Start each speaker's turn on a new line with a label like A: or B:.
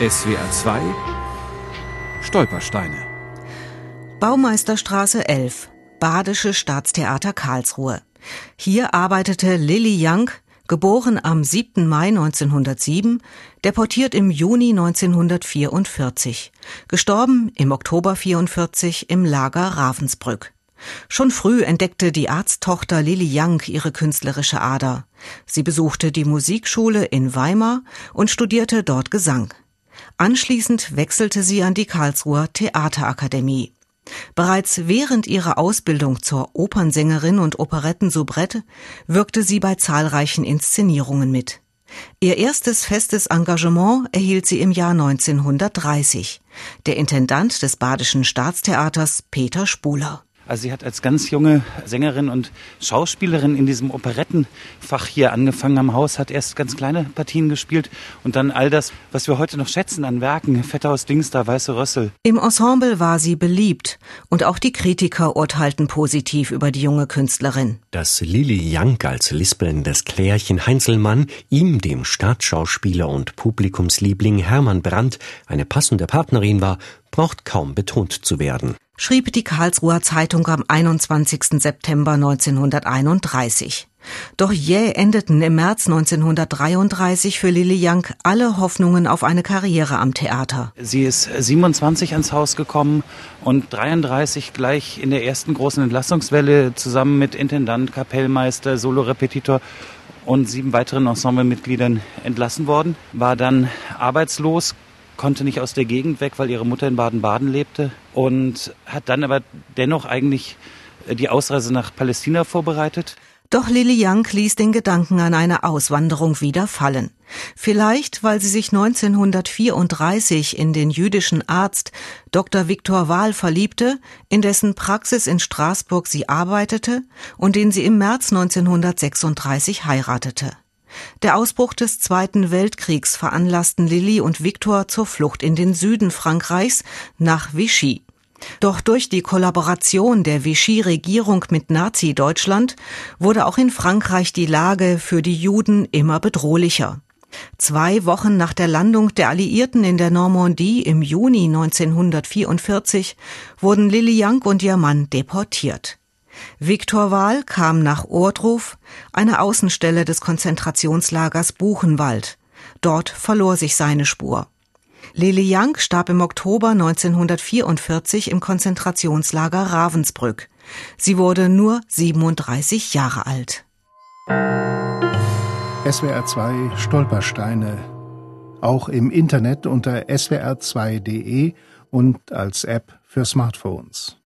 A: SWR 2 Stolpersteine
B: Baumeisterstraße 11 Badische Staatstheater Karlsruhe. Hier arbeitete Lilly Young, geboren am 7. Mai 1907, deportiert im Juni 1944, gestorben im Oktober 44 im Lager Ravensbrück. Schon früh entdeckte die Arzttochter Lili Young ihre künstlerische Ader. Sie besuchte die Musikschule in Weimar und studierte dort Gesang. Anschließend wechselte sie an die Karlsruher Theaterakademie. Bereits während ihrer Ausbildung zur Opernsängerin und Operettensoubrette wirkte sie bei zahlreichen Inszenierungen mit. Ihr erstes festes Engagement erhielt sie im Jahr 1930. Der Intendant des Badischen Staatstheaters Peter Spuler.
C: Also sie hat als ganz junge Sängerin und Schauspielerin in diesem Operettenfach hier angefangen am Haus, hat erst ganz kleine Partien gespielt und dann all das, was wir heute noch schätzen an Werken, Vetthaus Dingster, Weiße Rössel.
B: Im Ensemble war sie beliebt und auch die Kritiker urteilten positiv über die junge Künstlerin.
D: Dass Lili Young als lispelndes Klärchen Heinzelmann ihm, dem Staatsschauspieler und Publikumsliebling Hermann Brandt, eine passende Partnerin war, braucht kaum betont zu werden
B: schrieb die Karlsruher Zeitung am 21. September 1931. Doch jäh endeten im März 1933 für Lilly Young alle Hoffnungen auf eine Karriere am Theater.
C: Sie ist 27 ans Haus gekommen und 33 gleich in der ersten großen Entlassungswelle zusammen mit Intendant, Kapellmeister, Solorepetitor und sieben weiteren Ensemblemitgliedern entlassen worden, war dann arbeitslos, konnte nicht aus der Gegend weg, weil ihre Mutter in Baden-Baden lebte und hat dann aber dennoch eigentlich äh, die Ausreise nach Palästina vorbereitet.
B: Doch Lily Young ließ den Gedanken an eine Auswanderung wieder fallen. Vielleicht, weil sie sich 1934 in den jüdischen Arzt Dr. Viktor Wahl verliebte, in dessen Praxis in Straßburg sie arbeitete und den sie im März 1936 heiratete. Der Ausbruch des Zweiten Weltkriegs veranlassten Lilly und Victor zur Flucht in den Süden Frankreichs nach Vichy. Doch durch die Kollaboration der Vichy-Regierung mit Nazi-Deutschland wurde auch in Frankreich die Lage für die Juden immer bedrohlicher. Zwei Wochen nach der Landung der Alliierten in der Normandie im Juni 1944 wurden Lilly Young und ihr Mann deportiert. Viktor Wahl kam nach Ohrdruf, eine Außenstelle des Konzentrationslagers Buchenwald. Dort verlor sich seine Spur. Lili Young starb im Oktober 1944 im Konzentrationslager Ravensbrück. Sie wurde nur 37 Jahre alt.
E: SWR 2 Stolpersteine. Auch im Internet unter swr2.de und als App für Smartphones.